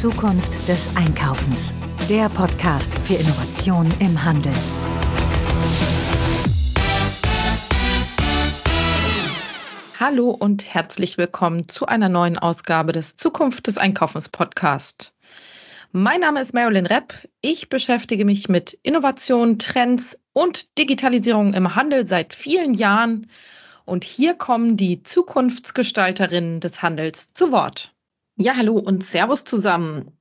Zukunft des Einkaufens. Der Podcast für Innovation im Handel. Hallo und herzlich willkommen zu einer neuen Ausgabe des Zukunft des Einkaufens Podcast. Mein Name ist Marilyn Repp. Ich beschäftige mich mit Innovation, Trends und Digitalisierung im Handel seit vielen Jahren. Und hier kommen die Zukunftsgestalterinnen des Handels zu Wort. Ja, hallo und Servus zusammen.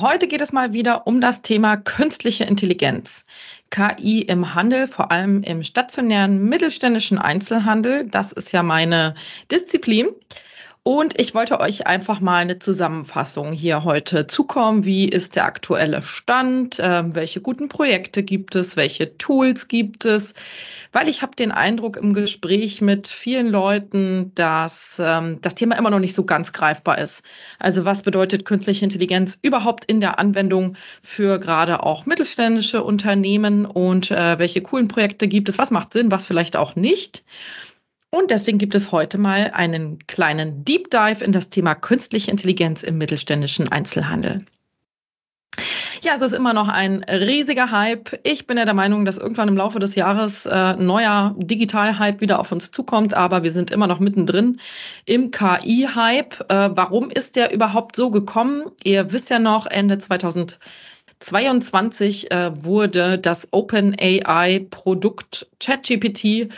Heute geht es mal wieder um das Thema künstliche Intelligenz. KI im Handel, vor allem im stationären mittelständischen Einzelhandel. Das ist ja meine Disziplin. Und ich wollte euch einfach mal eine Zusammenfassung hier heute zukommen. Wie ist der aktuelle Stand? Ähm, welche guten Projekte gibt es? Welche Tools gibt es? Weil ich habe den Eindruck im Gespräch mit vielen Leuten, dass ähm, das Thema immer noch nicht so ganz greifbar ist. Also was bedeutet künstliche Intelligenz überhaupt in der Anwendung für gerade auch mittelständische Unternehmen und äh, welche coolen Projekte gibt es? Was macht Sinn, was vielleicht auch nicht? Und deswegen gibt es heute mal einen kleinen Deep Dive in das Thema künstliche Intelligenz im mittelständischen Einzelhandel. Ja, es ist immer noch ein riesiger Hype. Ich bin ja der Meinung, dass irgendwann im Laufe des Jahres äh, neuer Digital-Hype wieder auf uns zukommt, aber wir sind immer noch mittendrin im KI-Hype. Äh, warum ist der überhaupt so gekommen? Ihr wisst ja noch, Ende 2022 äh, wurde das OpenAI-Produkt ChatGPT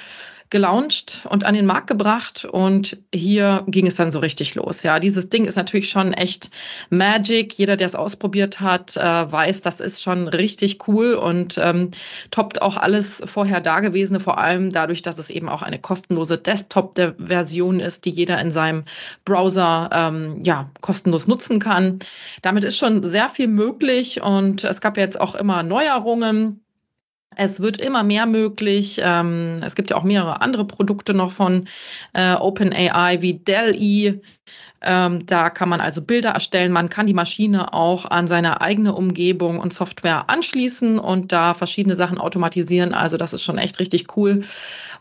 gelauncht und an den Markt gebracht und hier ging es dann so richtig los. Ja, dieses Ding ist natürlich schon echt Magic. Jeder, der es ausprobiert hat, äh, weiß, das ist schon richtig cool und ähm, toppt auch alles vorher Dagewesene, vor allem dadurch, dass es eben auch eine kostenlose Desktop-Version ist, die jeder in seinem Browser ähm, ja kostenlos nutzen kann. Damit ist schon sehr viel möglich und es gab jetzt auch immer Neuerungen. Es wird immer mehr möglich. Ähm, es gibt ja auch mehrere andere Produkte noch von äh, OpenAI wie Dell-E. Ähm, da kann man also Bilder erstellen. Man kann die Maschine auch an seine eigene Umgebung und Software anschließen und da verschiedene Sachen automatisieren. Also das ist schon echt richtig cool.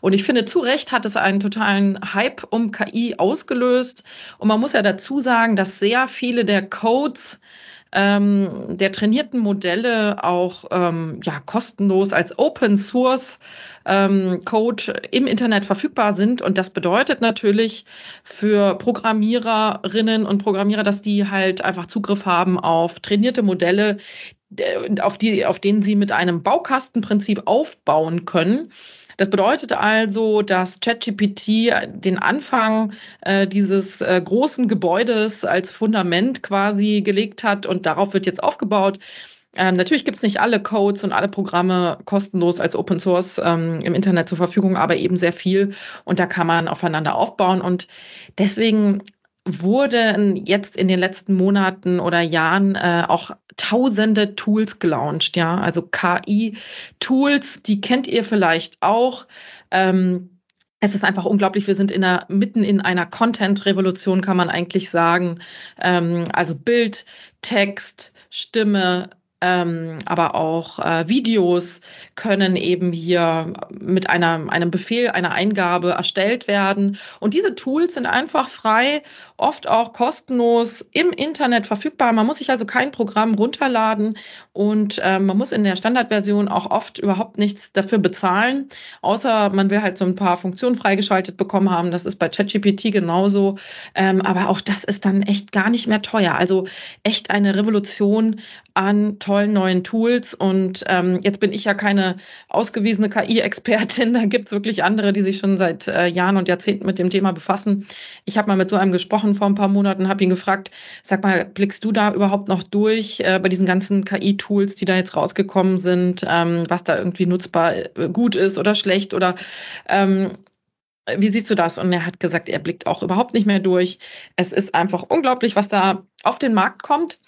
Und ich finde, zu Recht hat es einen totalen Hype um KI ausgelöst. Und man muss ja dazu sagen, dass sehr viele der Codes, ähm, der trainierten Modelle auch ähm, ja, kostenlos als Open Source ähm, Code im Internet verfügbar sind. Und das bedeutet natürlich für Programmiererinnen und Programmierer, dass die halt einfach Zugriff haben auf trainierte Modelle, auf, die, auf denen sie mit einem Baukastenprinzip aufbauen können. Das bedeutet also, dass ChatGPT den Anfang äh, dieses äh, großen Gebäudes als Fundament quasi gelegt hat und darauf wird jetzt aufgebaut. Ähm, natürlich gibt es nicht alle Codes und alle Programme kostenlos als Open Source ähm, im Internet zur Verfügung, aber eben sehr viel und da kann man aufeinander aufbauen und deswegen wurden jetzt in den letzten Monaten oder Jahren äh, auch tausende Tools gelauncht, ja, also KI-Tools, die kennt ihr vielleicht auch. Ähm, es ist einfach unglaublich. Wir sind in der, mitten in einer Content-Revolution, kann man eigentlich sagen. Ähm, also Bild, Text, Stimme, ähm, aber auch äh, Videos können eben hier mit einer, einem Befehl, einer Eingabe erstellt werden. Und diese Tools sind einfach frei, oft auch kostenlos im Internet verfügbar. Man muss sich also kein Programm runterladen und äh, man muss in der Standardversion auch oft überhaupt nichts dafür bezahlen, außer man will halt so ein paar Funktionen freigeschaltet bekommen haben. Das ist bei ChatGPT genauso. Ähm, aber auch das ist dann echt gar nicht mehr teuer. Also echt eine Revolution an tollen neuen Tools. Und ähm, jetzt bin ich ja keine ausgewiesene KI-Expertin. Da gibt es wirklich andere, die sich schon seit äh, Jahren und Jahrzehnten mit dem Thema befassen. Ich habe mal mit so einem gesprochen vor ein paar Monaten, habe ihn gefragt, sag mal, blickst du da überhaupt noch durch äh, bei diesen ganzen KI-Tools, die da jetzt rausgekommen sind, ähm, was da irgendwie nutzbar äh, gut ist oder schlecht oder ähm, wie siehst du das? Und er hat gesagt, er blickt auch überhaupt nicht mehr durch. Es ist einfach unglaublich, was da auf den Markt kommt.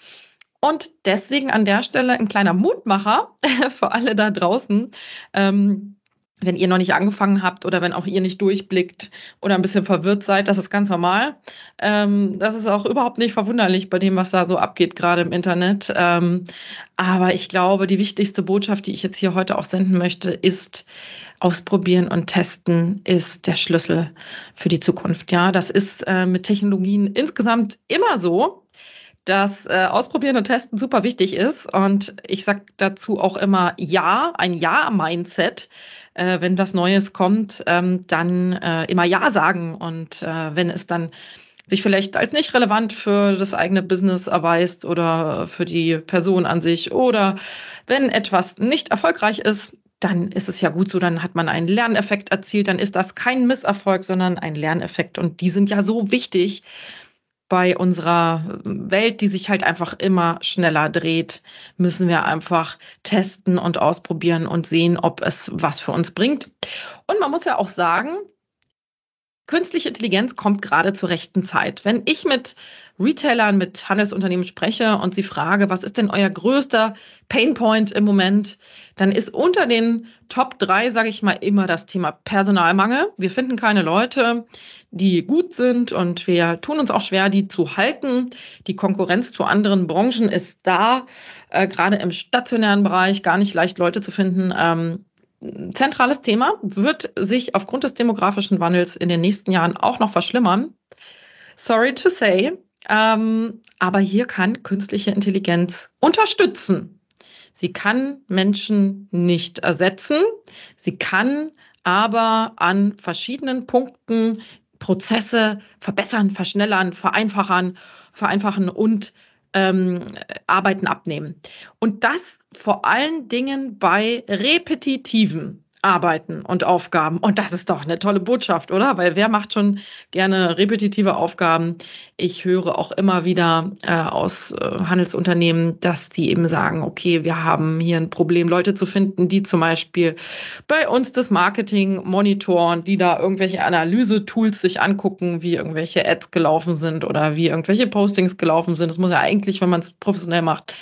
Und deswegen an der Stelle ein kleiner Mutmacher für alle da draußen. Ähm, wenn ihr noch nicht angefangen habt oder wenn auch ihr nicht durchblickt oder ein bisschen verwirrt seid, das ist ganz normal. Ähm, das ist auch überhaupt nicht verwunderlich bei dem, was da so abgeht, gerade im Internet. Ähm, aber ich glaube, die wichtigste Botschaft, die ich jetzt hier heute auch senden möchte, ist, ausprobieren und testen ist der Schlüssel für die Zukunft. Ja, das ist äh, mit Technologien insgesamt immer so dass äh, Ausprobieren und Testen super wichtig ist. Und ich sage dazu auch immer Ja, ein Ja-Mindset. Äh, wenn was Neues kommt, ähm, dann äh, immer Ja sagen. Und äh, wenn es dann sich vielleicht als nicht relevant für das eigene Business erweist oder für die Person an sich oder wenn etwas nicht erfolgreich ist, dann ist es ja gut so, dann hat man einen Lerneffekt erzielt, dann ist das kein Misserfolg, sondern ein Lerneffekt. Und die sind ja so wichtig bei unserer Welt, die sich halt einfach immer schneller dreht, müssen wir einfach testen und ausprobieren und sehen, ob es was für uns bringt. Und man muss ja auch sagen, Künstliche Intelligenz kommt gerade zur rechten Zeit. Wenn ich mit Retailern, mit Handelsunternehmen spreche und sie frage, was ist denn euer größter Painpoint im Moment, dann ist unter den Top drei, sage ich mal, immer das Thema Personalmangel. Wir finden keine Leute, die gut sind und wir tun uns auch schwer, die zu halten. Die Konkurrenz zu anderen Branchen ist da, äh, gerade im stationären Bereich gar nicht leicht Leute zu finden. Ähm, zentrales Thema, wird sich aufgrund des demografischen Wandels in den nächsten Jahren auch noch verschlimmern. Sorry to say, ähm, aber hier kann künstliche Intelligenz unterstützen. Sie kann Menschen nicht ersetzen. Sie kann aber an verschiedenen Punkten Prozesse verbessern, verschnellern, vereinfachen, vereinfachen und ähm, Arbeiten abnehmen. Und das vor allen Dingen bei repetitiven Arbeiten und Aufgaben. Und das ist doch eine tolle Botschaft, oder? Weil wer macht schon gerne repetitive Aufgaben? Ich höre auch immer wieder äh, aus äh, Handelsunternehmen, dass die eben sagen, okay, wir haben hier ein Problem, Leute zu finden, die zum Beispiel bei uns das Marketing monitoren, die da irgendwelche Analyse-Tools sich angucken, wie irgendwelche Ads gelaufen sind oder wie irgendwelche Postings gelaufen sind. Das muss ja eigentlich, wenn man es professionell macht,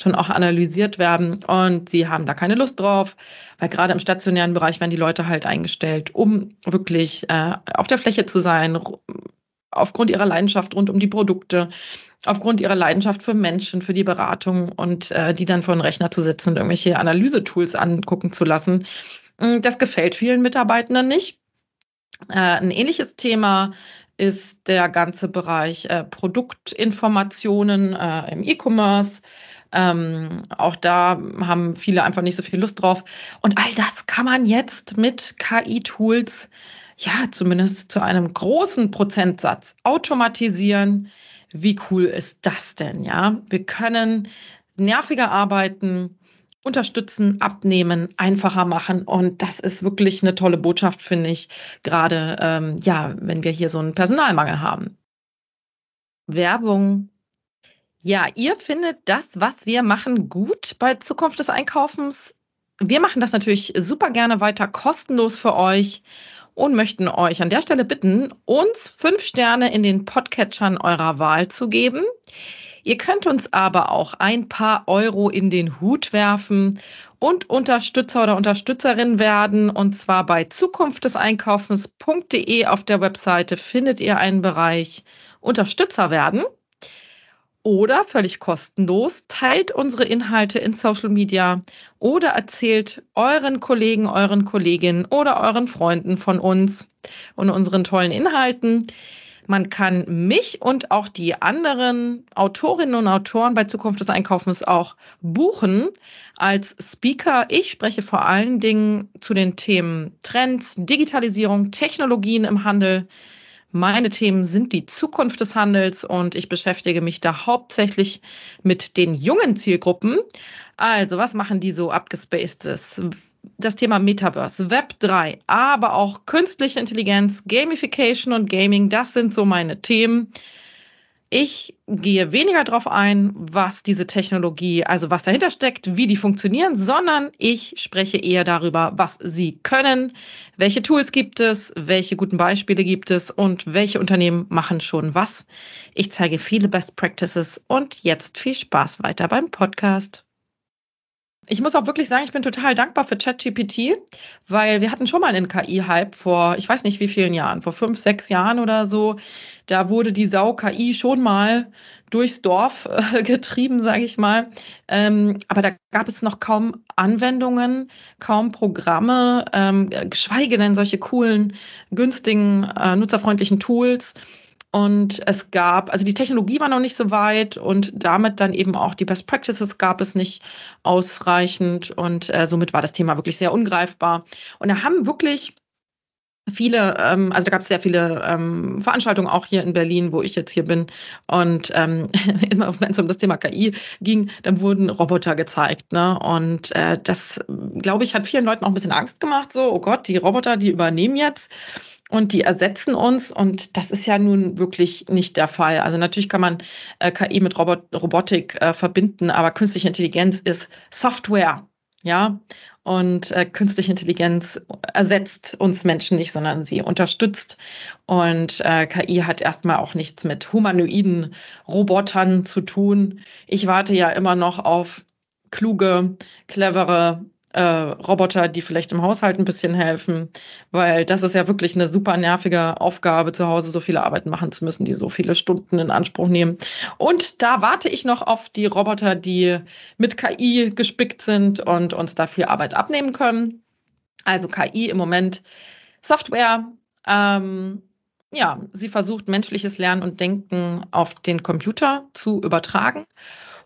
schon auch analysiert werden und sie haben da keine Lust drauf, weil gerade im stationären Bereich werden die Leute halt eingestellt, um wirklich äh, auf der Fläche zu sein, aufgrund ihrer Leidenschaft rund um die Produkte, aufgrund ihrer Leidenschaft für Menschen, für die Beratung und äh, die dann vor den Rechner zu setzen und irgendwelche Analysetools angucken zu lassen. Hm, das gefällt vielen Mitarbeitenden nicht. Äh, ein ähnliches Thema ist der ganze Bereich äh, Produktinformationen äh, im E-Commerce. Ähm, auch da haben viele einfach nicht so viel Lust drauf. Und all das kann man jetzt mit KI-Tools, ja, zumindest zu einem großen Prozentsatz automatisieren. Wie cool ist das denn? Ja, wir können nerviger arbeiten, unterstützen, abnehmen, einfacher machen. Und das ist wirklich eine tolle Botschaft, finde ich, gerade ähm, ja, wenn wir hier so einen Personalmangel haben. Werbung ja, ihr findet das, was wir machen, gut bei Zukunft des Einkaufens. Wir machen das natürlich super gerne weiter kostenlos für euch und möchten euch an der Stelle bitten, uns fünf Sterne in den Podcatchern eurer Wahl zu geben. Ihr könnt uns aber auch ein paar Euro in den Hut werfen und Unterstützer oder Unterstützerin werden. Und zwar bei zukunftdeseinkaufens.de auf der Webseite findet ihr einen Bereich Unterstützer werden oder völlig kostenlos teilt unsere Inhalte in Social Media oder erzählt euren Kollegen, euren Kolleginnen oder euren Freunden von uns und unseren tollen Inhalten. Man kann mich und auch die anderen Autorinnen und Autoren bei Zukunft des Einkaufens auch buchen als Speaker. Ich spreche vor allen Dingen zu den Themen Trends, Digitalisierung, Technologien im Handel, meine Themen sind die Zukunft des Handels und ich beschäftige mich da hauptsächlich mit den jungen Zielgruppen. Also, was machen die so abgespacedes? Das Thema Metaverse, Web 3, aber auch künstliche Intelligenz, Gamification und Gaming, das sind so meine Themen. Ich gehe weniger darauf ein, was diese Technologie, also was dahinter steckt, wie die funktionieren, sondern ich spreche eher darüber, was sie können, welche Tools gibt es, welche guten Beispiele gibt es und welche Unternehmen machen schon was. Ich zeige viele Best Practices und jetzt viel Spaß weiter beim Podcast. Ich muss auch wirklich sagen, ich bin total dankbar für ChatGPT, weil wir hatten schon mal einen KI-Hype vor, ich weiß nicht wie vielen Jahren, vor fünf, sechs Jahren oder so. Da wurde die Sau KI schon mal durchs Dorf äh, getrieben, sage ich mal. Ähm, aber da gab es noch kaum Anwendungen, kaum Programme, ähm, geschweige denn solche coolen, günstigen, äh, nutzerfreundlichen Tools. Und es gab, also die Technologie war noch nicht so weit und damit dann eben auch die Best Practices gab es nicht ausreichend. Und äh, somit war das Thema wirklich sehr ungreifbar. Und da haben wirklich viele, ähm, also da gab es sehr viele ähm, Veranstaltungen auch hier in Berlin, wo ich jetzt hier bin. Und ähm, immer wenn es um das Thema KI ging, dann wurden Roboter gezeigt. Ne? Und äh, das, glaube ich, hat vielen Leuten auch ein bisschen Angst gemacht. So, oh Gott, die Roboter, die übernehmen jetzt und die ersetzen uns. Und das ist ja nun wirklich nicht der Fall. Also natürlich kann man äh, KI mit Robot Robotik äh, verbinden, aber künstliche Intelligenz ist Software. Ja, und äh, künstliche Intelligenz ersetzt uns Menschen nicht, sondern sie unterstützt. Und äh, KI hat erstmal auch nichts mit humanoiden Robotern zu tun. Ich warte ja immer noch auf kluge, clevere äh, Roboter, die vielleicht im Haushalt ein bisschen helfen, weil das ist ja wirklich eine super nervige Aufgabe, zu Hause so viele Arbeiten machen zu müssen, die so viele Stunden in Anspruch nehmen. Und da warte ich noch auf die Roboter, die mit KI gespickt sind und uns da viel Arbeit abnehmen können. Also KI im Moment Software. Ähm, ja, sie versucht menschliches Lernen und Denken auf den Computer zu übertragen.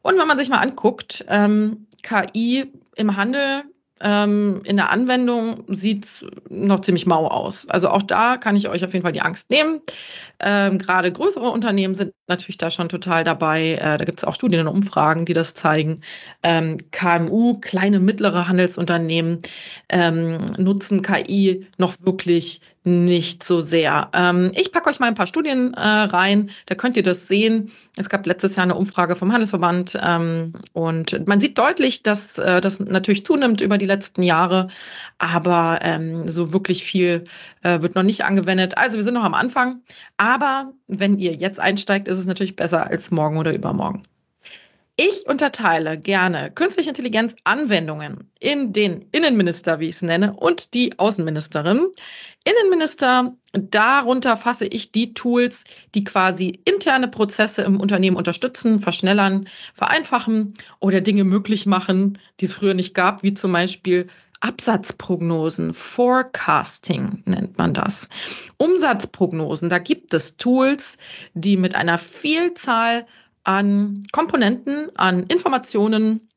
Und wenn man sich mal anguckt, ähm, KI im Handel ähm, in der Anwendung sieht es noch ziemlich mau aus. Also auch da kann ich euch auf jeden Fall die Angst nehmen. Ähm, Gerade größere Unternehmen sind natürlich da schon total dabei. Äh, da gibt es auch Studien und Umfragen, die das zeigen. Ähm, KMU, kleine, mittlere Handelsunternehmen ähm, nutzen KI noch wirklich nicht so sehr. Ähm, ich packe euch mal ein paar Studien äh, rein, da könnt ihr das sehen. Es gab letztes Jahr eine Umfrage vom Handelsverband ähm, und man sieht deutlich, dass äh, das natürlich zunimmt über die letzten Jahre, aber ähm, so wirklich viel äh, wird noch nicht angewendet. Also wir sind noch am Anfang, aber wenn ihr jetzt einsteigt, ist es natürlich besser als morgen oder übermorgen. Ich unterteile gerne künstliche Intelligenz Anwendungen in den Innenminister, wie ich es nenne, und die Außenministerin. Innenminister, darunter fasse ich die Tools, die quasi interne Prozesse im Unternehmen unterstützen, verschnellern, vereinfachen oder Dinge möglich machen, die es früher nicht gab, wie zum Beispiel Absatzprognosen, Forecasting nennt man das. Umsatzprognosen, da gibt es Tools, die mit einer Vielzahl an Komponenten, an Informationen,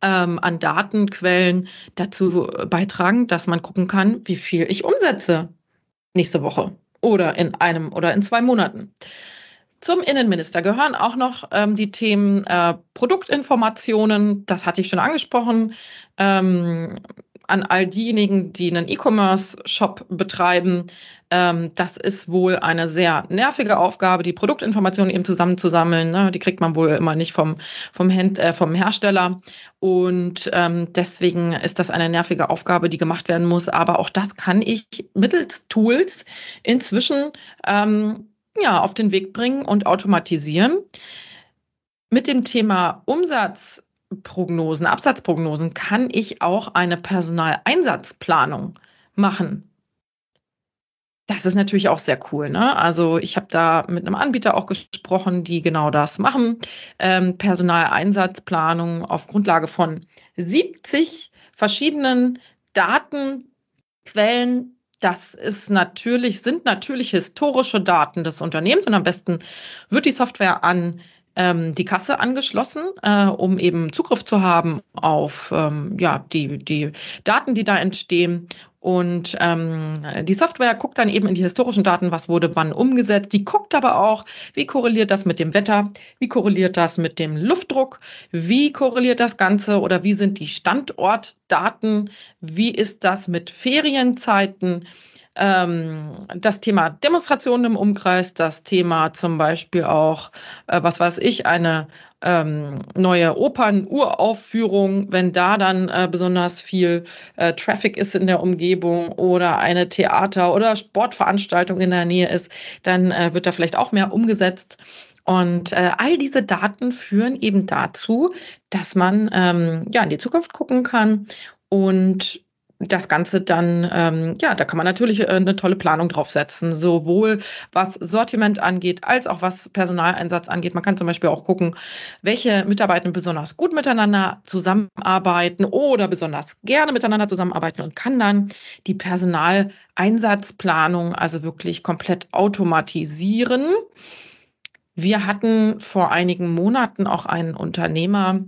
ähm, an Datenquellen dazu beitragen, dass man gucken kann, wie viel ich umsetze nächste Woche oder in einem oder in zwei Monaten. Zum Innenminister gehören auch noch ähm, die Themen äh, Produktinformationen, das hatte ich schon angesprochen, ähm, an all diejenigen, die einen E-Commerce-Shop betreiben. Ähm, das ist wohl eine sehr nervige Aufgabe, die Produktinformationen eben zusammenzusammeln. Ne? Die kriegt man wohl immer nicht vom, vom, Hand, äh, vom Hersteller. Und ähm, deswegen ist das eine nervige Aufgabe, die gemacht werden muss. Aber auch das kann ich mittels Tools inzwischen ähm, ja, auf den Weg bringen und automatisieren. Mit dem Thema Umsatz Prognosen, Absatzprognosen kann ich auch eine Personaleinsatzplanung machen. Das ist natürlich auch sehr cool. Ne? Also ich habe da mit einem Anbieter auch gesprochen, die genau das machen. Ähm, Personaleinsatzplanung auf Grundlage von 70 verschiedenen Datenquellen. Das ist natürlich, sind natürlich historische Daten des Unternehmens und am besten wird die Software an ähm, die Kasse angeschlossen, äh, um eben Zugriff zu haben auf ähm, ja, die, die Daten, die da entstehen. Und ähm, die Software guckt dann eben in die historischen Daten, was wurde wann umgesetzt. Die guckt aber auch, wie korreliert das mit dem Wetter, wie korreliert das mit dem Luftdruck, wie korreliert das Ganze? Oder wie sind die Standortdaten, wie ist das mit Ferienzeiten ähm, das Thema Demonstrationen im Umkreis, das Thema zum Beispiel auch, äh, was weiß ich, eine ähm, neue Opern-Uraufführung, wenn da dann äh, besonders viel äh, Traffic ist in der Umgebung oder eine Theater- oder Sportveranstaltung in der Nähe ist, dann äh, wird da vielleicht auch mehr umgesetzt. Und äh, all diese Daten führen eben dazu, dass man ähm, ja in die Zukunft gucken kann und das Ganze dann, ähm, ja, da kann man natürlich äh, eine tolle Planung draufsetzen, sowohl was Sortiment angeht, als auch was Personaleinsatz angeht. Man kann zum Beispiel auch gucken, welche Mitarbeiter besonders gut miteinander zusammenarbeiten oder besonders gerne miteinander zusammenarbeiten und kann dann die Personaleinsatzplanung also wirklich komplett automatisieren. Wir hatten vor einigen Monaten auch einen Unternehmer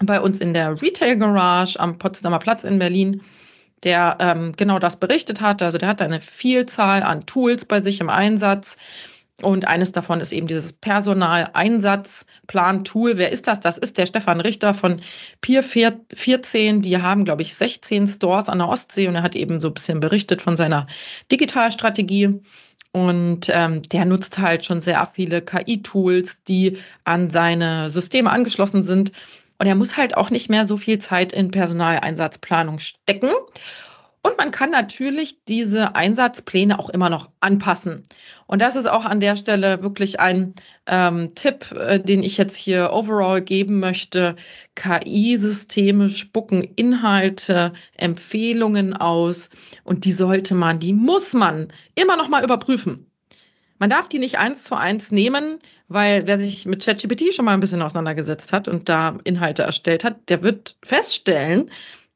bei uns in der Retail Garage am Potsdamer Platz in Berlin, der ähm, genau das berichtet hat. Also der hat eine Vielzahl an Tools bei sich im Einsatz. Und eines davon ist eben dieses Personaleinsatzplan-Tool. Wer ist das? Das ist der Stefan Richter von Pier 14. Die haben, glaube ich, 16 Stores an der Ostsee und er hat eben so ein bisschen berichtet von seiner Digitalstrategie. Und ähm, der nutzt halt schon sehr viele KI-Tools, die an seine Systeme angeschlossen sind und er muss halt auch nicht mehr so viel Zeit in Personaleinsatzplanung stecken. Und man kann natürlich diese Einsatzpläne auch immer noch anpassen. Und das ist auch an der Stelle wirklich ein ähm, Tipp, äh, den ich jetzt hier overall geben möchte. KI-Systeme spucken Inhalte, Empfehlungen aus und die sollte man, die muss man immer noch mal überprüfen. Man darf die nicht eins zu eins nehmen, weil wer sich mit ChatGPT schon mal ein bisschen auseinandergesetzt hat und da Inhalte erstellt hat, der wird feststellen,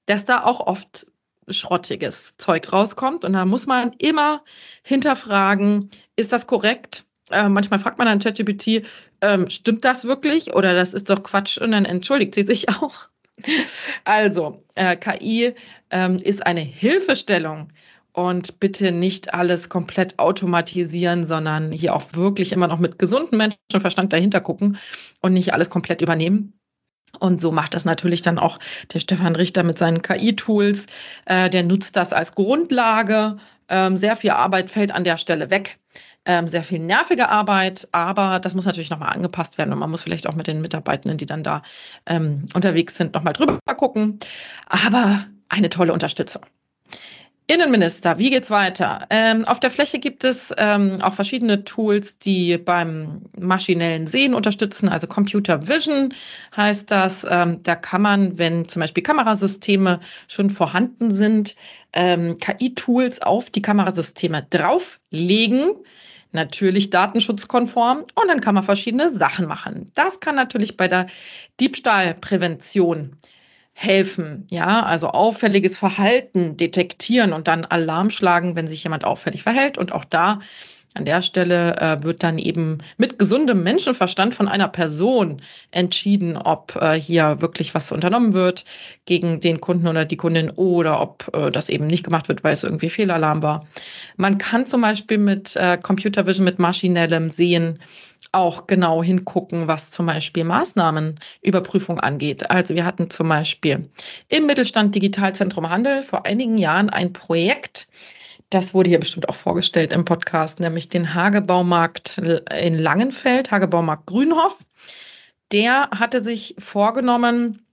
dass da auch oft schrottiges Zeug rauskommt. Und da muss man immer hinterfragen, ist das korrekt? Äh, manchmal fragt man dann ChatGPT, ähm, stimmt das wirklich oder das ist doch Quatsch und dann entschuldigt sie sich auch. Also, äh, KI ähm, ist eine Hilfestellung und bitte nicht alles komplett automatisieren, sondern hier auch wirklich immer noch mit gesundem Menschenverstand dahinter gucken und nicht alles komplett übernehmen. Und so macht das natürlich dann auch der Stefan Richter mit seinen KI-Tools. Äh, der nutzt das als Grundlage. Ähm, sehr viel Arbeit fällt an der Stelle weg. Ähm, sehr viel nervige Arbeit, aber das muss natürlich nochmal angepasst werden und man muss vielleicht auch mit den Mitarbeitenden, die dann da ähm, unterwegs sind, nochmal drüber gucken. Aber eine tolle Unterstützung. Innenminister, wie geht's weiter? Ähm, auf der Fläche gibt es ähm, auch verschiedene Tools, die beim maschinellen Sehen unterstützen, also Computer Vision heißt das. Ähm, da kann man, wenn zum Beispiel Kamerasysteme schon vorhanden sind, ähm, KI-Tools auf die Kamerasysteme drauflegen natürlich datenschutzkonform und dann kann man verschiedene Sachen machen. Das kann natürlich bei der Diebstahlprävention helfen, ja, also auffälliges Verhalten detektieren und dann Alarm schlagen, wenn sich jemand auffällig verhält. Und auch da an der Stelle äh, wird dann eben mit gesundem Menschenverstand von einer Person entschieden, ob äh, hier wirklich was unternommen wird gegen den Kunden oder die Kundin oder ob äh, das eben nicht gemacht wird, weil es irgendwie Fehlalarm war. Man kann zum Beispiel mit äh, Computer Vision, mit maschinellem Sehen auch genau hingucken, was zum Beispiel Maßnahmenüberprüfung angeht. Also wir hatten zum Beispiel im Mittelstand Digitalzentrum Handel vor einigen Jahren ein Projekt, das wurde hier bestimmt auch vorgestellt im Podcast, nämlich den Hagebaumarkt in Langenfeld, Hagebaumarkt Grünhof. Der hatte sich vorgenommen,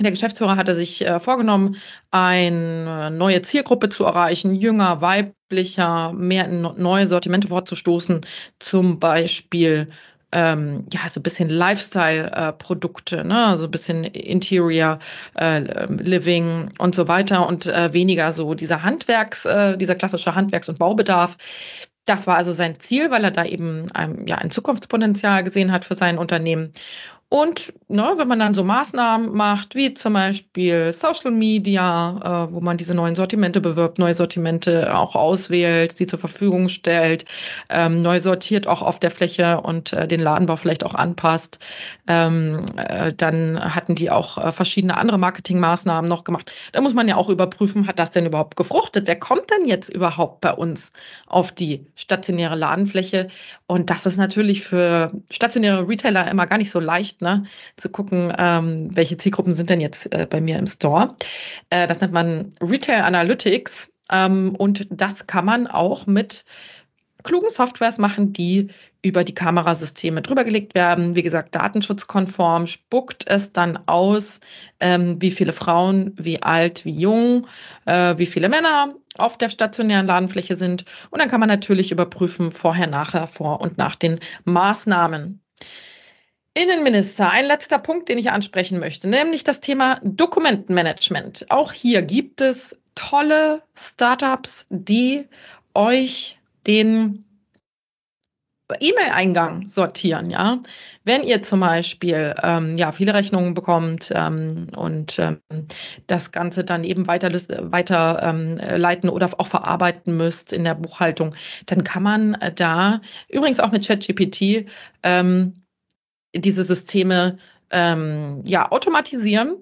der Geschäftsführer hatte sich äh, vorgenommen, eine neue Zielgruppe zu erreichen, jünger, weiblicher, mehr in neue Sortimente vorzustoßen, zum Beispiel ähm, ja, so ein bisschen Lifestyle-Produkte, ne? so ein bisschen Interior äh, Living und so weiter und äh, weniger so dieser Handwerks, äh, dieser klassische Handwerks- und Baubedarf. Das war also sein Ziel, weil er da eben ein, ja, ein Zukunftspotenzial gesehen hat für sein Unternehmen. Und ne, wenn man dann so Maßnahmen macht, wie zum Beispiel Social Media, äh, wo man diese neuen Sortimente bewirbt, neue Sortimente auch auswählt, sie zur Verfügung stellt, ähm, neu sortiert auch auf der Fläche und äh, den Ladenbau vielleicht auch anpasst, ähm, äh, dann hatten die auch äh, verschiedene andere Marketingmaßnahmen noch gemacht. Da muss man ja auch überprüfen, hat das denn überhaupt gefruchtet? Wer kommt denn jetzt überhaupt bei uns auf die stationäre Ladenfläche? Und das ist natürlich für stationäre Retailer immer gar nicht so leicht ne? zu gucken, ähm, welche Zielgruppen sind denn jetzt äh, bei mir im Store. Äh, das nennt man Retail Analytics ähm, und das kann man auch mit klugen Softwares machen, die über die Kamerasysteme drübergelegt werden. Wie gesagt, datenschutzkonform spuckt es dann aus, ähm, wie viele Frauen, wie alt, wie jung, äh, wie viele Männer auf der stationären Ladenfläche sind. Und dann kann man natürlich überprüfen, vorher, nachher, vor und nach den Maßnahmen. Innenminister, ein letzter Punkt, den ich ansprechen möchte, nämlich das Thema Dokumentenmanagement. Auch hier gibt es tolle Startups, die euch den E-Mail-Eingang sortieren, ja. Wenn ihr zum Beispiel ähm, ja viele Rechnungen bekommt ähm, und ähm, das Ganze dann eben weiter weiter ähm, oder auch verarbeiten müsst in der Buchhaltung, dann kann man äh, da übrigens auch mit ChatGPT ähm, diese Systeme ähm, ja automatisieren.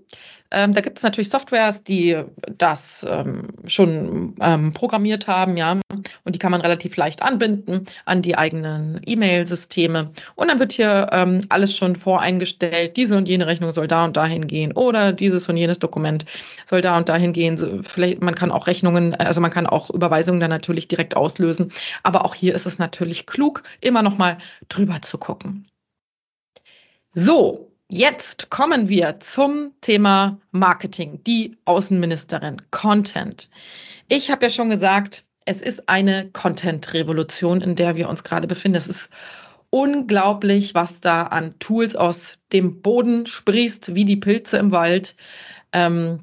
Ähm, da gibt es natürlich Softwares, die das ähm, schon ähm, programmiert haben, ja, und die kann man relativ leicht anbinden an die eigenen E-Mail-Systeme. Und dann wird hier ähm, alles schon voreingestellt. Diese und jene Rechnung soll da und dahin gehen oder dieses und jenes Dokument soll da und dahin gehen. Vielleicht, man kann auch Rechnungen, also man kann auch Überweisungen dann natürlich direkt auslösen. Aber auch hier ist es natürlich klug, immer noch mal drüber zu gucken. So, Jetzt kommen wir zum Thema Marketing, die Außenministerin, Content. Ich habe ja schon gesagt, es ist eine Content-Revolution, in der wir uns gerade befinden. Es ist unglaublich, was da an Tools aus dem Boden sprießt, wie die Pilze im Wald. Ähm,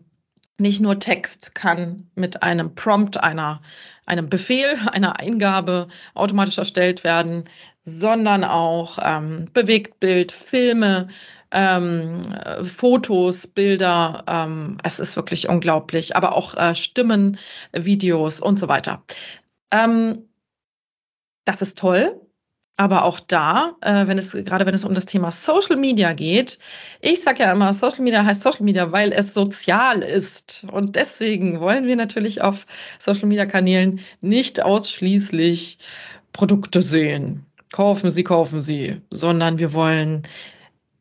nicht nur Text kann mit einem Prompt, einer, einem Befehl, einer Eingabe automatisch erstellt werden, sondern auch ähm, Bewegtbild, Filme, ähm, Fotos, Bilder. Ähm, es ist wirklich unglaublich, aber auch äh, Stimmen, Videos und so weiter. Ähm, das ist toll. Aber auch da, äh, wenn es gerade wenn es um das Thema Social Media geht, ich sage ja immer, Social Media heißt Social Media, weil es sozial ist. Und deswegen wollen wir natürlich auf Social Media Kanälen nicht ausschließlich Produkte sehen. Kaufen Sie, kaufen Sie, sondern wir wollen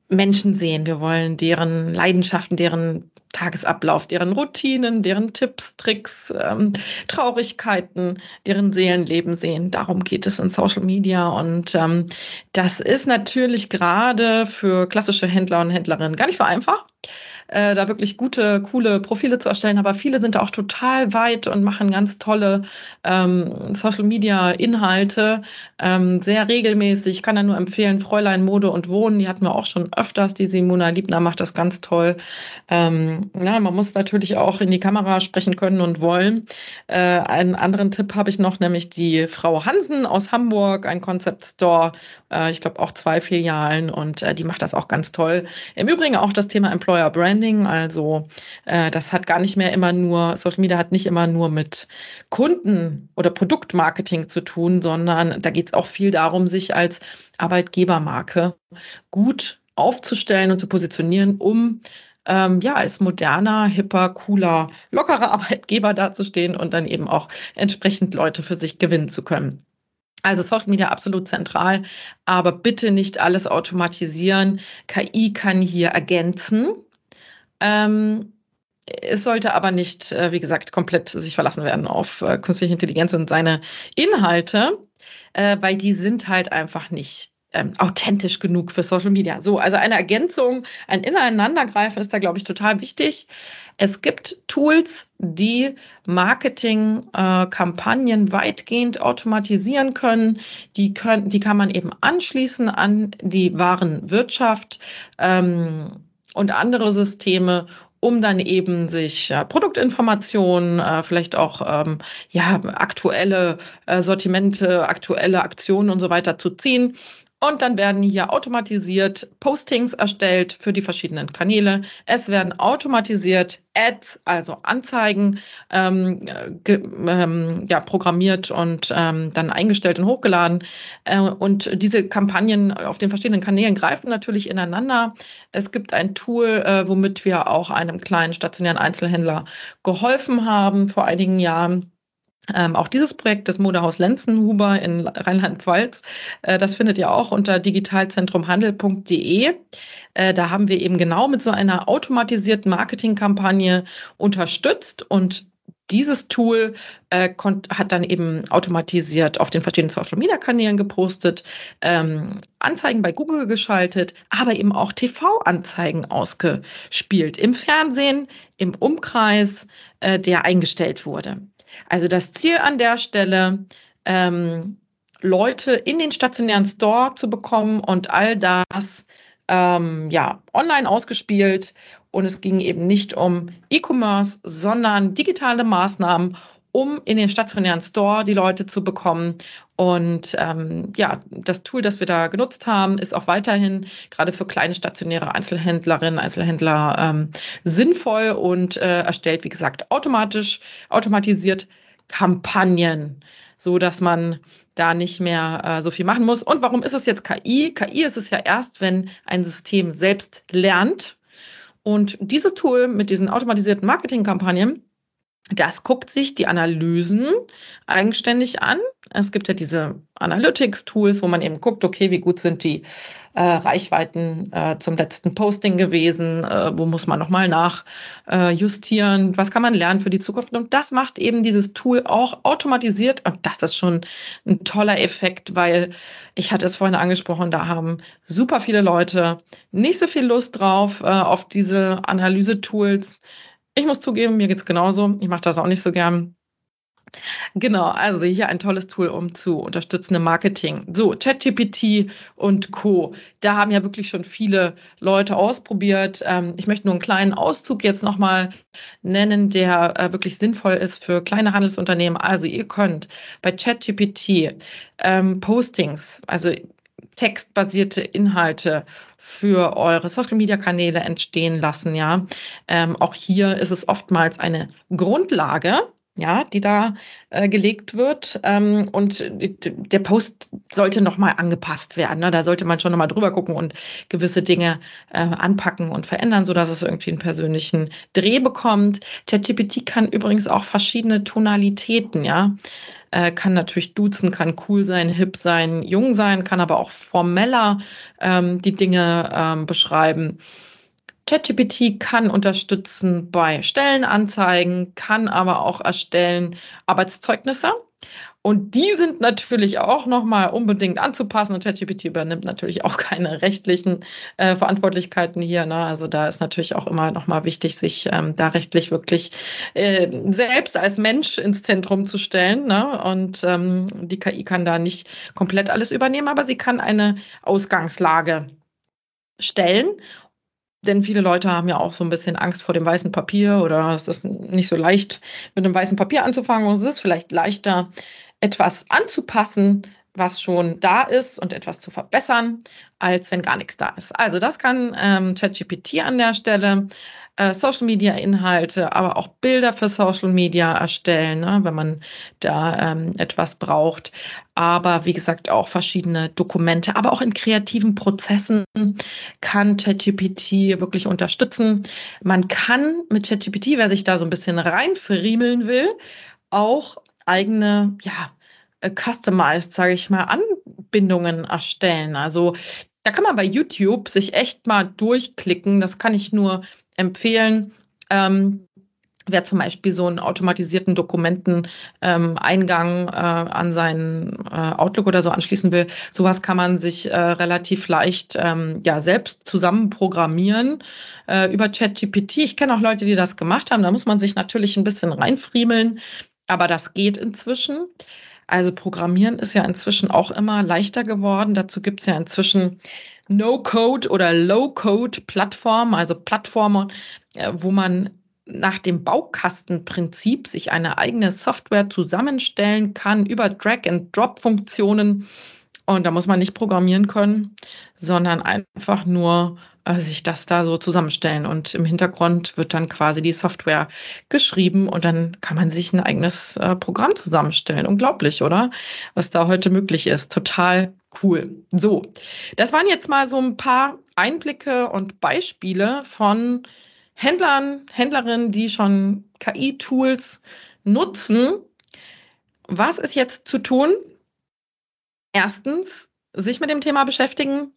Menschen sehen. Wir wollen deren Leidenschaften, deren Tagesablauf, deren Routinen, deren Tipps, Tricks, ähm, Traurigkeiten, deren Seelenleben sehen. Darum geht es in Social Media. Und ähm, das ist natürlich gerade für klassische Händler und Händlerinnen gar nicht so einfach äh, da wirklich gute, coole Profile zu erstellen. Aber viele sind da auch total weit und machen ganz tolle ähm, Social Media Inhalte ähm, sehr regelmäßig. Ich kann da nur empfehlen, Fräulein Mode und Wohnen, die hatten wir auch schon öfters. Die Simona Liebner macht das ganz toll. Ähm, ja, man muss natürlich auch in die Kamera sprechen können und wollen. Äh, einen anderen Tipp habe ich noch, nämlich die Frau Hansen aus Hamburg, ein Concept Store. Äh, ich glaube auch zwei Filialen und äh, die macht das auch ganz toll. Im Übrigen auch das Thema Employer Brand Branding. Also äh, das hat gar nicht mehr immer nur, Social Media hat nicht immer nur mit Kunden oder Produktmarketing zu tun, sondern da geht es auch viel darum, sich als Arbeitgebermarke gut aufzustellen und zu positionieren, um ähm, ja, als moderner, hipper, cooler, lockerer Arbeitgeber dazustehen und dann eben auch entsprechend Leute für sich gewinnen zu können. Also Social Media absolut zentral, aber bitte nicht alles automatisieren. KI kann hier ergänzen. Ähm, es sollte aber nicht, äh, wie gesagt, komplett sich verlassen werden auf äh, künstliche Intelligenz und seine Inhalte, äh, weil die sind halt einfach nicht ähm, authentisch genug für Social Media. So, also eine Ergänzung, ein Ineinandergreifen ist da, glaube ich, total wichtig. Es gibt Tools, die Marketingkampagnen äh, weitgehend automatisieren können. Die, können. die kann man eben anschließen an die Warenwirtschaft. Ähm, und andere Systeme, um dann eben sich ja, Produktinformationen, äh, vielleicht auch ähm, ja, aktuelle äh, Sortimente, aktuelle Aktionen und so weiter zu ziehen und dann werden hier automatisiert Postings erstellt für die verschiedenen Kanäle. Es werden automatisiert Ads, also Anzeigen, ähm, ähm, ja, programmiert und ähm, dann eingestellt und hochgeladen. Äh, und diese Kampagnen auf den verschiedenen Kanälen greifen natürlich ineinander. Es gibt ein Tool, äh, womit wir auch einem kleinen stationären Einzelhändler geholfen haben vor einigen Jahren ähm, auch dieses Projekt des Modehaus Lenzenhuber in Rheinland-Pfalz, äh, das findet ihr auch unter digitalzentrumhandel.de. Äh, da haben wir eben genau mit so einer automatisierten Marketingkampagne unterstützt und dieses Tool äh, hat dann eben automatisiert auf den verschiedenen Social Media Kanälen gepostet, ähm, Anzeigen bei Google geschaltet, aber eben auch TV-Anzeigen ausgespielt im Fernsehen, im Umkreis, äh, der eingestellt wurde. Also das Ziel an der Stelle, ähm, Leute in den stationären Store zu bekommen und all das ähm, ja online ausgespielt Und es ging eben nicht um E-Commerce, sondern digitale Maßnahmen, um in den stationären Store die Leute zu bekommen. Und ähm, ja, das Tool, das wir da genutzt haben, ist auch weiterhin gerade für kleine stationäre Einzelhändlerinnen, Einzelhändler ähm, sinnvoll und äh, erstellt, wie gesagt, automatisch, automatisiert Kampagnen, so dass man da nicht mehr äh, so viel machen muss. Und warum ist es jetzt KI? KI ist es ja erst, wenn ein System selbst lernt. Und dieses Tool mit diesen automatisierten Marketingkampagnen das guckt sich die Analysen eigenständig an. Es gibt ja diese Analytics-Tools, wo man eben guckt, okay, wie gut sind die äh, Reichweiten äh, zum letzten Posting gewesen, äh, wo muss man nochmal nachjustieren, was kann man lernen für die Zukunft. Und das macht eben dieses Tool auch automatisiert. Und das ist schon ein toller Effekt, weil ich hatte es vorhin angesprochen, da haben super viele Leute nicht so viel Lust drauf, äh, auf diese Analyse-Tools ich muss zugeben, mir geht es genauso. Ich mache das auch nicht so gern. Genau, also hier ein tolles Tool, um zu unterstützen im Marketing. So, ChatGPT und Co. Da haben ja wirklich schon viele Leute ausprobiert. Ähm, ich möchte nur einen kleinen Auszug jetzt nochmal nennen, der äh, wirklich sinnvoll ist für kleine Handelsunternehmen. Also ihr könnt bei ChatGPT ähm, Postings, also textbasierte Inhalte für eure Social-Media-Kanäle entstehen lassen. Ja, ähm, auch hier ist es oftmals eine Grundlage, ja, die da äh, gelegt wird. Ähm, und der Post sollte nochmal angepasst werden. Ne? Da sollte man schon nochmal drüber gucken und gewisse Dinge äh, anpacken und verändern, sodass es irgendwie einen persönlichen Dreh bekommt. ChatGPT kann übrigens auch verschiedene Tonalitäten, ja äh, kann natürlich duzen, kann cool sein, hip sein, jung sein, kann aber auch formeller ähm, die Dinge ähm, beschreiben. ChatGPT kann unterstützen bei Stellenanzeigen, kann aber auch erstellen Arbeitszeugnisse. Und die sind natürlich auch nochmal unbedingt anzupassen. Und ChatGPT übernimmt natürlich auch keine rechtlichen äh, Verantwortlichkeiten hier. Ne? Also da ist natürlich auch immer nochmal wichtig, sich ähm, da rechtlich wirklich äh, selbst als Mensch ins Zentrum zu stellen. Ne? Und ähm, die KI kann da nicht komplett alles übernehmen, aber sie kann eine Ausgangslage stellen denn viele Leute haben ja auch so ein bisschen Angst vor dem weißen Papier oder es ist nicht so leicht, mit einem weißen Papier anzufangen. Und es ist vielleicht leichter, etwas anzupassen, was schon da ist und etwas zu verbessern, als wenn gar nichts da ist. Also das kann ähm, ChatGPT an der Stelle. Äh, Social Media Inhalte, aber auch Bilder für Social Media erstellen, ne, wenn man da ähm, etwas braucht. Aber wie gesagt, auch verschiedene Dokumente, aber auch in kreativen Prozessen kann ChatGPT wirklich unterstützen. Man kann mit ChatGPT, wer sich da so ein bisschen reinfriemeln will, auch eigene, ja, äh, customized, sage ich mal, Anbindungen erstellen. Also da kann man bei YouTube sich echt mal durchklicken. Das kann ich nur empfehlen. Ähm, wer zum Beispiel so einen automatisierten Dokumenteneingang ähm, äh, an seinen äh, Outlook oder so anschließen will, sowas kann man sich äh, relativ leicht ähm, ja selbst zusammen programmieren äh, über ChatGPT. Ich kenne auch Leute, die das gemacht haben. Da muss man sich natürlich ein bisschen reinfriemeln, aber das geht inzwischen. Also Programmieren ist ja inzwischen auch immer leichter geworden. Dazu gibt es ja inzwischen No-Code oder Low-Code-Plattformen, also Plattformen, äh, wo man nach dem Baukastenprinzip sich eine eigene Software zusammenstellen kann über Drag-and-Drop-Funktionen. Und da muss man nicht programmieren können, sondern einfach nur äh, sich das da so zusammenstellen. Und im Hintergrund wird dann quasi die Software geschrieben und dann kann man sich ein eigenes äh, Programm zusammenstellen. Unglaublich, oder? Was da heute möglich ist. Total cool. So, das waren jetzt mal so ein paar Einblicke und Beispiele von Händlern, Händlerinnen, die schon KI-Tools nutzen. Was ist jetzt zu tun? Erstens, sich mit dem Thema beschäftigen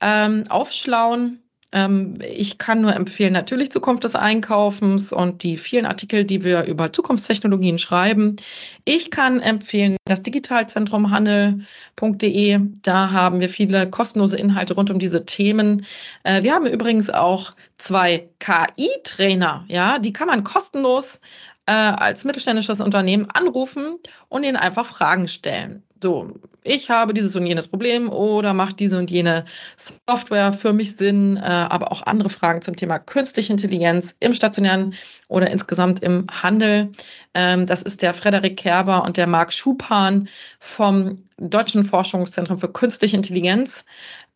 ähm, aufschlauen. Ähm, ich kann nur empfehlen, natürlich Zukunft des Einkaufens und die vielen Artikel, die wir über Zukunftstechnologien schreiben. Ich kann empfehlen, das Digitalzentrum handel.de. Da haben wir viele kostenlose Inhalte rund um diese Themen. Äh, wir haben übrigens auch zwei KI-Trainer, ja, die kann man kostenlos äh, als mittelständisches Unternehmen anrufen und ihnen einfach Fragen stellen. So, ich habe dieses und jenes Problem oder macht diese und jene Software für mich Sinn, äh, aber auch andere Fragen zum Thema künstliche Intelligenz im stationären oder insgesamt im Handel. Ähm, das ist der Frederik Kerber und der Marc Schupan vom Deutschen Forschungszentrum für Künstliche Intelligenz.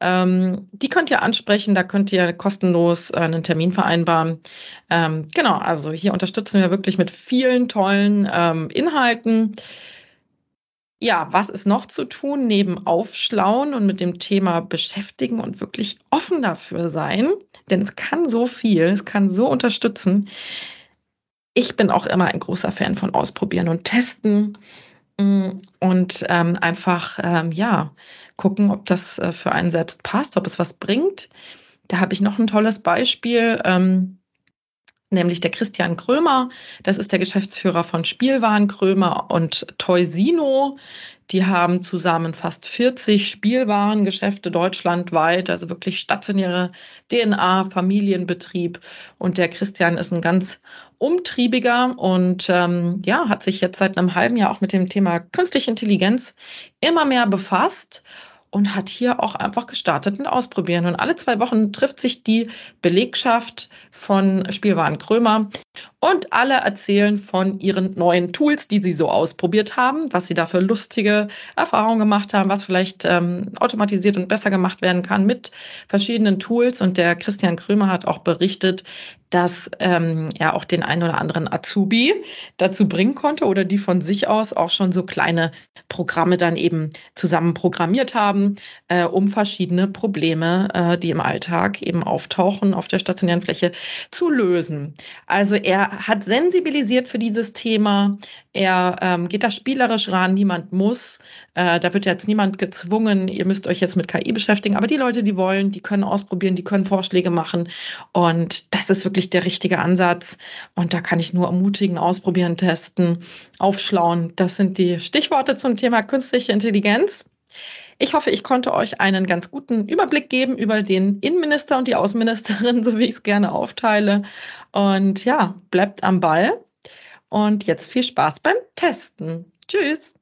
Ähm, die könnt ihr ansprechen, da könnt ihr kostenlos äh, einen Termin vereinbaren. Ähm, genau, also hier unterstützen wir wirklich mit vielen tollen ähm, Inhalten. Ja, was ist noch zu tun neben Aufschlauen und mit dem Thema beschäftigen und wirklich offen dafür sein? Denn es kann so viel, es kann so unterstützen. Ich bin auch immer ein großer Fan von Ausprobieren und Testen mm, und ähm, einfach, ähm, ja, gucken, ob das äh, für einen selbst passt, ob es was bringt. Da habe ich noch ein tolles Beispiel. Ähm, nämlich der Christian Krömer. Das ist der Geschäftsführer von Spielwaren Krömer und Toysino. Die haben zusammen fast 40 Spielwarengeschäfte deutschlandweit, also wirklich stationäre DNA, Familienbetrieb. Und der Christian ist ein ganz umtriebiger und ähm, ja, hat sich jetzt seit einem halben Jahr auch mit dem Thema künstliche Intelligenz immer mehr befasst und hat hier auch einfach gestartet und ausprobieren. Und alle zwei Wochen trifft sich die Belegschaft von Spielwaren Krömer und alle erzählen von ihren neuen Tools, die sie so ausprobiert haben, was sie da für lustige Erfahrungen gemacht haben, was vielleicht ähm, automatisiert und besser gemacht werden kann mit verschiedenen Tools. Und der Christian Krömer hat auch berichtet, dass ähm, er auch den einen oder anderen Azubi dazu bringen konnte oder die von sich aus auch schon so kleine Programme dann eben zusammen programmiert haben, äh, um verschiedene Probleme, äh, die im Alltag eben auftauchen auf der stationären Fläche, zu lösen. Also er hat sensibilisiert für dieses Thema. Er ähm, geht da spielerisch ran, niemand muss. Äh, da wird jetzt niemand gezwungen, ihr müsst euch jetzt mit KI beschäftigen. Aber die Leute, die wollen, die können ausprobieren, die können Vorschläge machen. Und das ist wirklich der richtige Ansatz. Und da kann ich nur ermutigen, ausprobieren, testen, aufschlauen. Das sind die Stichworte zum Thema künstliche Intelligenz. Ich hoffe, ich konnte euch einen ganz guten Überblick geben über den Innenminister und die Außenministerin, so wie ich es gerne aufteile. Und ja, bleibt am Ball. Und jetzt viel Spaß beim Testen. Tschüss.